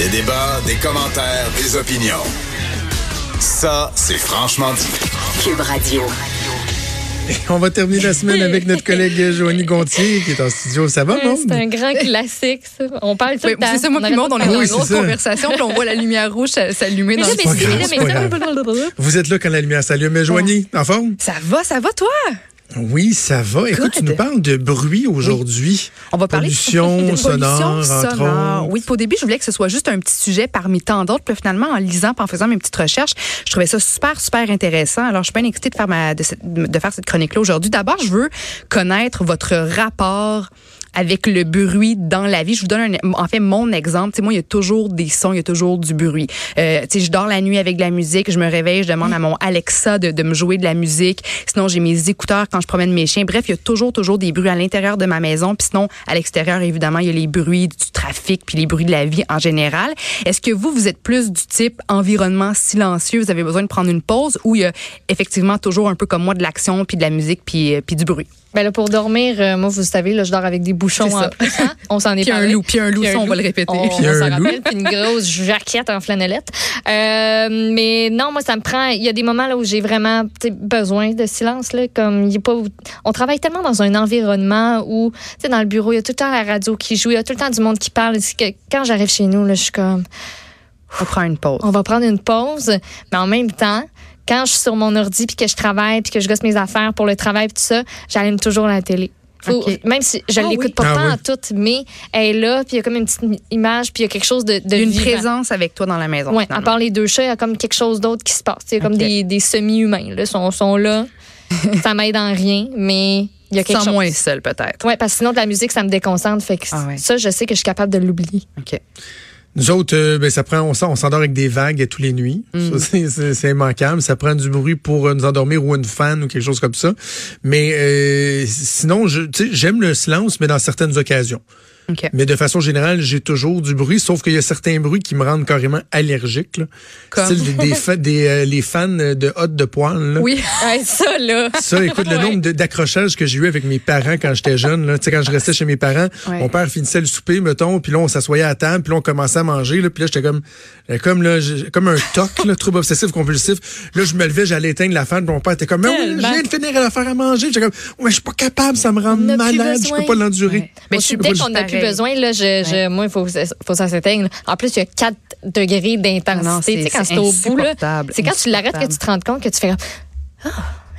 Des débats, des commentaires, des opinions. Ça, c'est franchement dit. Cube Radio. On va terminer la semaine avec notre collègue Joanie Gontier qui est en studio. Ça va, non? C'est un grand classique, ça. On parle tout Oui, le temps. c'est ça, moi On puis Maud, on est dans Oui, une grosse conversation, puis on voit la lumière rouge s'allumer dans le Vous êtes là quand la lumière s'allume. Mais Joanie, en forme? Ça va, ça va, toi? Oui, ça va. Écoute, tu nous parles de bruit aujourd'hui. On va parler Pollution de sonore, pollution sonore. Oui, au début, je voulais que ce soit juste un petit sujet parmi tant d'autres. Puis finalement, en lisant, en faisant mes petites recherches, je trouvais ça super, super intéressant. Alors, je suis bien excitée de faire, ma, de, de faire cette chronique-là aujourd'hui. D'abord, je veux connaître votre rapport avec le bruit dans la vie. Je vous donne un, en fait mon exemple. Tu sais, moi, il y a toujours des sons, il y a toujours du bruit. Euh, je dors la nuit avec de la musique, je me réveille, je demande à mon Alexa de, de me jouer de la musique. Sinon, j'ai mes écouteurs quand je promène mes chiens. Bref, il y a toujours, toujours des bruits à l'intérieur de ma maison. Puis sinon, à l'extérieur, évidemment, il y a les bruits du trafic puis les bruits de la vie en général. Est-ce que vous, vous êtes plus du type environnement silencieux, vous avez besoin de prendre une pause ou il y a effectivement toujours un peu comme moi de l'action puis de la musique puis, euh, puis du bruit? Ben là, pour dormir, euh, moi, vous savez, là, je dors avec des bouchons en plus. hein. On s'en est Puis un loup, puis un loup, Puis ça, on va le répéter. On, Puis on un s'en loup. rappelle, puis une grosse jaquette en flanellette. Euh, mais non, moi, ça me prend. Il y a des moments là où j'ai vraiment besoin de silence. Là, comme il y a pas, on travaille tellement dans un environnement où, tu sais, dans le bureau, il y a tout le temps la radio qui joue, il y a tout le temps du monde qui parle. C'est que quand j'arrive chez nous, là, je suis comme, On prend une pause. on va prendre une pause, mais en même temps. Quand je suis sur mon ordi puis que je travaille puis que je gosse mes affaires pour le travail puis tout ça, j'allume toujours la télé. Faut-. Même si je Ah l'écoute oui. pas Ah tant oui. en tout, mais elle est là, puis il y a comme une petite image, puis il y a quelque chose de, de une vivant. présence avec toi dans la maison. Ouais, à part les deux chats, il y a comme quelque chose d'autre qui se passe. Il y a comme des, des semi-humains. Là, sont, sont là. ça m'aide en rien, mais il y a quelque Sans chose. moins seul, peut-être. Ouais, parce que sinon, de la musique, ça me déconcentre. Fait que Ah ouais. ça, je sais que je suis capable de l'oublier. OK. Nous autres, euh, ben, ça prend, on, on s'endort avec des vagues tous les nuits. Mm. C'est- c'est c'est immanquable. Ça prend du bruit pour euh, nous endormir ou une fan ou quelque chose comme ça. Mais euh, sinon, je, tu sais, j'aime le silence, mais dans certaines occasions. Mais de façon générale, j'ai toujours du bruit, sauf qu'il y a certains bruits qui me rendent carrément allergique. Là. Comme? Style des, des, euh, les fans de hot de poil. Là. Oui. Ouais, ça, là. Ça, écoute, le Ouais. nombre d'accrochages que j'ai eu avec mes parents quand j'étais jeune, là, tu sais, quand je restais chez mes parents, Ouais. mon père finissait le souper, mettons, puis là, on s'assoyait à table, puis là, on commençait à manger, là, puis là, j'étais comme, euh, comme, là, comme un toc, là, trouble obsessif compulsif. Là, je me levais, j'allais éteindre la fan, puis mon père était comme, mais oui, je viens de finir à la faire à manger. J'étais comme, ouais, je suis pas capable, ça me rend malade, je peux pas l'endurer. Moi, je suis- dès qu'on plus besoin, là, je, je, moi, il faut, faut que ça s'éteigne. En plus, il y a 4 degrés Non, d'intensité. Tu sais, quand c'est au bout, c'est quand tu l'arrêtes que tu te rends compte que tu fais ah,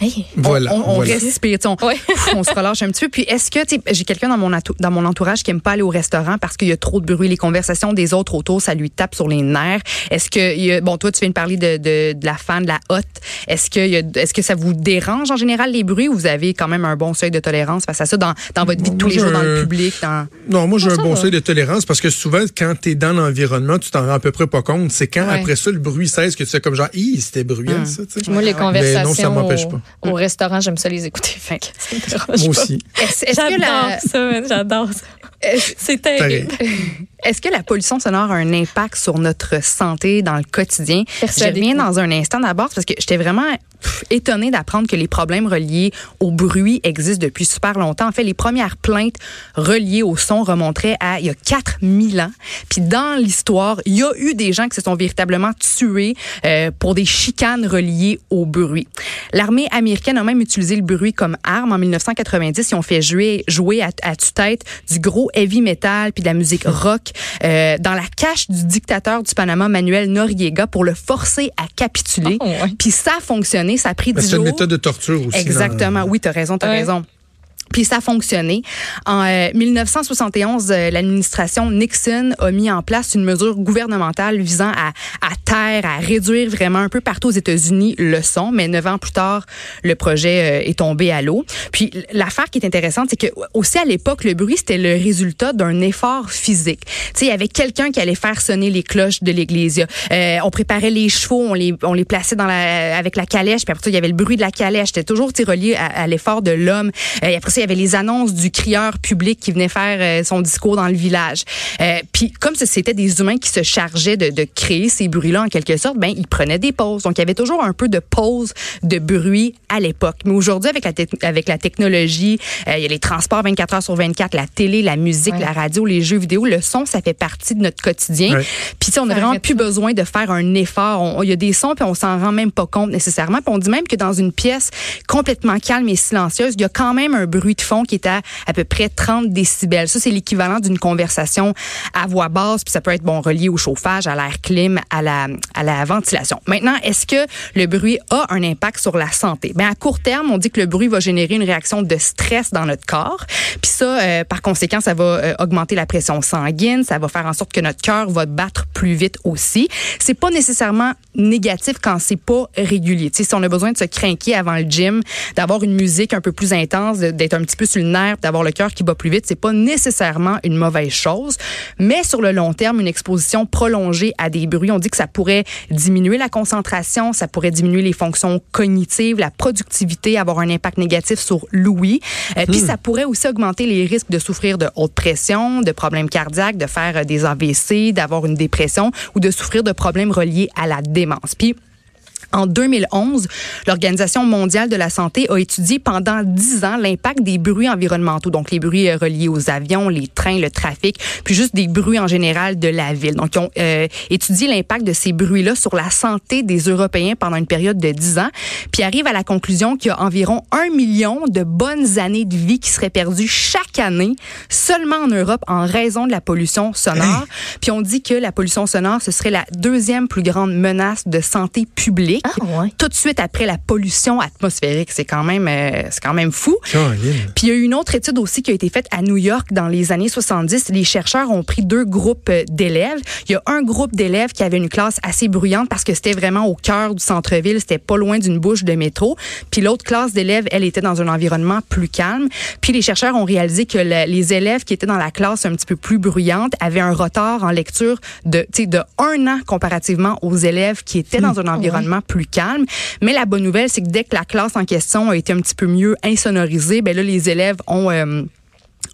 hey. Voilà. on, on voilà. respire, tu sais, on, Ouais. on se relâche un petit peu. Puis est-ce que tu sais, j'ai quelqu'un dans mon dans mon entourage qui aime pas aller au restaurant parce qu'il y a trop de bruit, les conversations des autres autour, ça lui tape sur les nerfs. Est-ce que il y a- bon toi tu viens de parler de, de, de la fan, de la hotte. Est-ce que est-ce que ça vous dérange en général les bruits ou vous avez quand même un bon seuil de tolérance face à ça dans, dans votre vie de tous les jours dans le public dans Non, moi, j'ai un ça bon va. seuil de tolérance parce que souvent, quand t'es dans l'environnement, tu t'en rends à peu près pas compte. C'est quand, Ouais. après ça, le bruit cesse que tu fais comme genre, hi, c'était bruyant, ça, tu sais. Moi, les Mais conversations non, ça m'empêche pas. Au restaurant, j'aime ça les écouter. Fait que ça me dérange Moi aussi. Est-ce est-ce que J'adore la ça, j'adore ça. est-ce- C'est terrible. Est-ce que la pollution sonore a un impact sur notre santé dans le quotidien? Je reviens dans un instant d'abord parce que j'étais vraiment étonnée d'apprendre que les problèmes reliés au bruit existent depuis super longtemps. En fait, les premières plaintes reliées au son remonteraient à il y a 4000 ans. Puis dans l'histoire, il y a eu des gens qui se sont véritablement tués euh, pour des chicanes reliées au bruit. L'armée américaine a même utilisé le bruit comme arme en 1990. Ils ont fait jouer, jouer à, à tue-tête du gros heavy metal puis de la musique rock euh, dans la cache du dictateur du Panama, Manuel Noriega, pour le forcer à capituler. Oh, ouais. Puis ça a fonctionné, ça a pris Ben, 10 C'est une jours. méthode de torture aussi. Exactement. Oui, tu as raison, tu as Ouais. raison. Puis ça a fonctionné. En euh, 1971, euh, l'administration Nixon a mis en place une mesure gouvernementale visant à, à taire, à réduire vraiment un peu partout aux États-Unis le son. Mais neuf ans plus tard, le projet euh, est tombé à l'eau. Puis l'affaire qui est intéressante, c'est que aussi à l'époque, le bruit c'était le résultat d'un effort physique. Tu sais, il y avait quelqu'un qui allait faire sonner les cloches de l'église. Euh, on préparait les chevaux, on les on les plaçait dans la avec la calèche. Puis après il y avait le bruit de la calèche. C'était toujours relié à, à l'effort de l'homme. Il y avait les annonces du crieur public qui venait faire euh, son discours dans le village. Euh, puis comme c'était des humains qui se chargeaient de, de créer ces bruits-là en quelque sorte, ben ils prenaient des pauses. Donc il y avait toujours un peu de pause de bruit à l'époque. Mais aujourd'hui avec la avec la technologie, euh, il y a les transports 24 heures sur 24, la télé, la musique, Ouais. la radio, les jeux vidéo, le son, ça fait partie de notre quotidien. Ouais. Puis on a Ça vraiment plus besoin de faire un effort. On- Il y a des sons puis on s'en rend même pas compte nécessairement. Puis on dit même que dans une pièce complètement calme et silencieuse, il y a quand même un bruit de fond qui est à à peu près 30 décibels. Ça, c'est l'équivalent d'une conversation à voix basse. Puis ça peut être bon relié au chauffage, à l'air clim, à la à la ventilation. Maintenant, est-ce que le bruit a un impact sur la santé? Ben à court terme, on dit que le bruit va générer une réaction de stress dans notre corps. Puis ça, euh, par conséquent, ça va euh, augmenter la pression sanguine, ça va faire en sorte que notre cœur va battre plus vite aussi. C'est pas nécessairement négatif quand c'est pas régulier. Tu sais, si on a besoin de se craquer avant le gym, d'avoir une musique un peu plus intense, de- d'être un petit peu sur le nerf, d'avoir le cœur qui bat plus vite, c'est pas nécessairement une mauvaise chose. Mais sur le long terme, une exposition prolongée à des bruits, on dit que ça pourrait diminuer la concentration, ça pourrait diminuer les fonctions cognitives, la productivité, avoir un impact négatif sur l'ouïe. Euh, Puis ça pourrait aussi augmenter les risques de souffrir de haute pression, de problèmes cardiaques, de faire euh, des AVC, d'avoir une dépression ou de souffrir de problèmes reliés à la démence. Puis en 2011, l'Organisation mondiale de la santé a étudié pendant 10 ans l'impact des bruits environnementaux, donc les bruits euh, reliés aux avions, les trains, le trafic, puis juste des bruits en général de la ville. Donc, ils ont euh, étudié l'impact de ces bruits-là sur la santé des Européens pendant une période de 10 ans, puis arrivent à la conclusion qu'il y a environ un million de bonnes années de vie qui seraient perdues chaque année seulement en Europe en raison de la pollution sonore. Puis on dit que la pollution sonore, ce serait la deuxième plus grande menace de santé publique. Ah, ouais. Tout de suite après la pollution atmosphérique, c'est quand même euh, c'est quand même fou. Puis il y a eu une autre étude aussi qui a été faite à New York dans les années 70. Les chercheurs ont pris deux groupes euh, d'élèves. Il y a un groupe d'élèves qui avait une classe assez bruyante parce que c'était vraiment au cœur du centre-ville, c'était pas loin d'une bouche de métro. Puis l'autre classe d'élèves, elle était dans un environnement plus calme. Puis les chercheurs ont réalisé que le- les élèves qui étaient dans la classe un petit peu plus bruyante avaient un retard en lecture de, de un an comparativement aux élèves qui étaient dans un environnement plus calme. Mais la bonne nouvelle, c'est que dès que la classe en question a été un petit peu mieux insonorisée, ben là, les élèves ont... euh,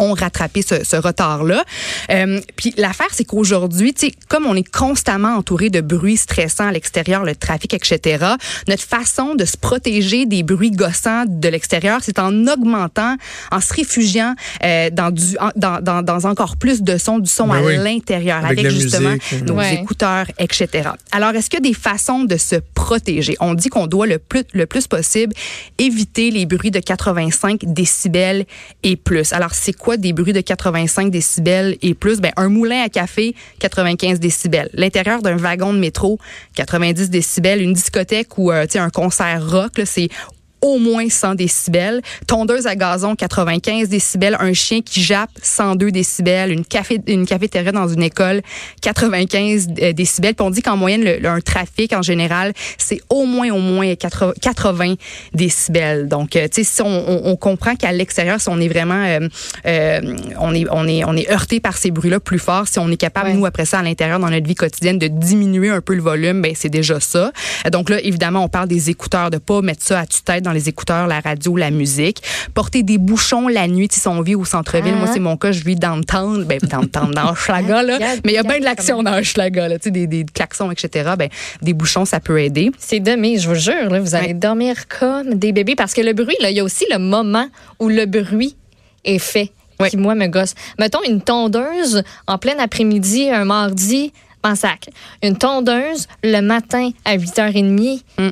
ont rattrapé ce, ce retard-là. Euh, puis l'affaire, c'est qu'aujourd'hui, tu sais, comme on est constamment entouré de bruits stressants à l'extérieur, le trafic, etc., notre façon de se protéger des bruits gossants de l'extérieur, c'est en augmentant, en se réfugiant euh, dans, du, en- dans, dans, dans encore plus de sons, du son Ben à oui. l'intérieur, Avec justement musique. nos Ouais. écouteurs, etc. Alors, est-ce qu'il y a des façons de se protéger? On dit qu'on doit le plus, le plus possible éviter les bruits de 85 décibels et plus. Alors, c'est quoi des bruits de 85 décibels et plus? Ben, un moulin à café, 95 décibels. L'intérieur d'un wagon de métro, 90 décibels. Une discothèque ou euh, un concert rock, c'est au moins 100 décibels. Tondeuse à gazon, 95 décibels. Un chien qui jappe, 102 décibels. Une, café, une cafétéria dans une école, 95 euh, décibels. Puis on dit qu'en moyenne, le, le- un trafic en général, c'est au moins, au moins 80, 80 décibels. Donc, euh, tu sais, si on, on, on comprend qu'à l'extérieur, si on est vraiment, euh, euh, on est, on est, on est heurté par ces bruits-là plus fort, si on est capable, Ouais. nous, après ça, à l'intérieur, dans notre vie quotidienne, de diminuer un peu le volume, ben c'est déjà ça. Donc là, évidemment, on parle des écouteurs, de pas mettre ça à tue-tête dans les écouteurs, la radio, la musique. Porter des bouchons la nuit, si on vit au centre-ville. Ah. Moi, c'est mon cas, je vis dans le town, ben dans le town, dans Hochelaga, là. Mais il y a bien de l'action dans Hochelaga, là. Tu sais, des, des klaxons, etc. Ben, des bouchons, ça peut aider. C'est demi, je vous jure, là, vous allez Ouais. dormir comme des bébés parce que le bruit, là, il y a aussi le moment où le bruit est fait Ouais. qui, moi, me gosse. Mettons une tondeuse en plein après-midi, un mardi, en sac. Une tondeuse le matin à 8h30. Mm.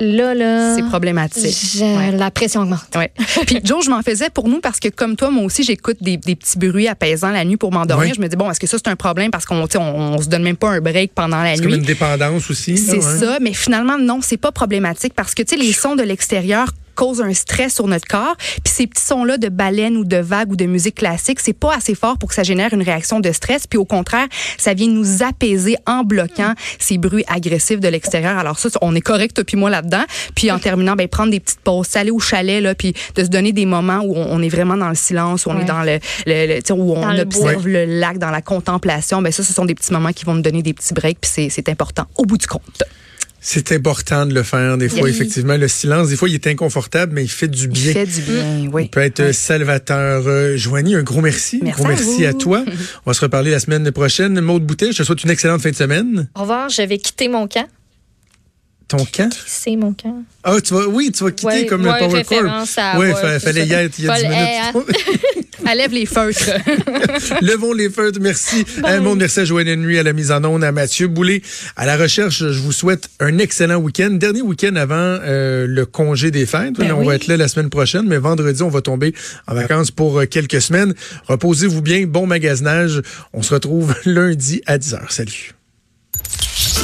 Là, là. C'est problématique. je- Ouais. La pression augmente. Ouais. Puis Joe, je m'en faisais pour nous parce que comme toi, moi aussi, j'écoute des, des petits bruits apaisants la nuit pour m'endormir. Oui. Je me dis bon, est-ce que ça c'est un problème parce qu'on tu sais, on, on se donne même pas un break pendant la C'est comme nuit? une dépendance aussi. C'est ouais. ça, mais finalement non, c'est pas problématique parce que tu sais les sons de l'extérieur cause un stress sur notre corps. Puis ces petits sons-là de baleine ou de vagues ou de musique classique, c'est pas assez fort pour que ça génère une réaction de stress. Puis au contraire, ça vient nous apaiser en bloquant ces bruits agressifs de l'extérieur. Alors ça, on est correct, puis moi là-dedans. Puis en terminant, ben prendre des petites pauses, aller au chalet là, puis de se donner des moments où on, est vraiment dans le silence, où on Ouais. est dans le, le, le- où on Dans observe le lac, dans la contemplation. Ben ça, ce sont des petits moments qui vont nous donner des petits breaks. Puis c'est- c'est important au bout du compte. C'est important de le faire des fois, Oui. effectivement. Le silence, des fois, il est inconfortable, mais il fait du Il bien. fait du bien, Il oui. peut être Oui. salvateur. Euh, Joanie, un gros merci. Merci un gros à merci vous. à toi. On va se reparler la semaine prochaine. Maude Boutet, je te souhaite une excellente fin de semaine. Au revoir, je vais quitter mon camp. Ton camp? C'est mon camp. Ah, tu vas, oui, tu vas quitter Ouais, comme ouais, le Power Oui, c'est fallait y être il y a 10 Paul, minutes. Enlève les feutres. Levons les feutres. Merci le monde. Merci à Joanne Nuit, à la mise en onde, à Mathieu Boulay, à la recherche. Je vous souhaite un excellent week-end. Dernier week-end avant euh, le congé des fêtes. Ben on oui. va être là la semaine prochaine, mais vendredi, on va tomber en vacances pour euh, quelques semaines. Reposez-vous bien. Bon magasinage. On se retrouve lundi à 10h. Salut.